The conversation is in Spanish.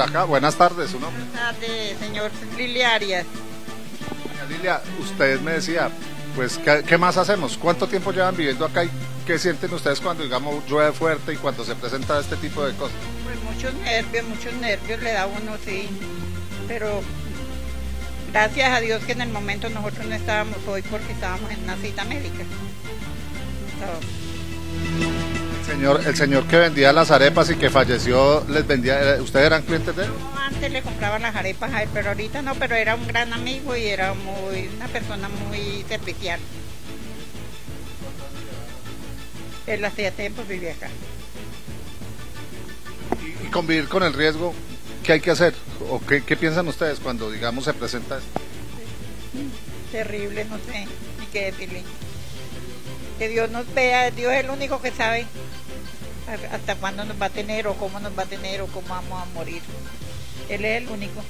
por acá. Buenas tardes, su nombre. Buenas tardes, señor Lilia Arias. Lilia, usted me decía, pues, ¿qué, qué más hacemos? ¿Cuánto tiempo llevan viviendo acá y qué sienten ustedes cuando, digamos, llueve fuerte y cuando se presenta este tipo de cosas? Pues muchos nervios, muchos nervios le da uno, sí. Pero gracias a Dios que en el momento nosotros no estábamos hoy porque estábamos en una cita médica. Señor, el señor que vendía las arepas y que falleció, les vendía, eh, ¿ustedes eran clientes de él? yo antes le compraba las arepas a él, pero ahorita no, pero era un gran amigo y era muy una persona muy servicial. Él hacía tiempo vivía acá. Y, y convivir con el riesgo, ¿qué hay que hacer? ¿O qué, qué piensan ustedes cuando, digamos, se presenta esto? terrible, no sé ni qué decirle. Que Dios nos vea, Dios es el único que sabe hasta cuándo nos va a tener o cómo nos va a tener o cómo vamos a morir. Él es el único.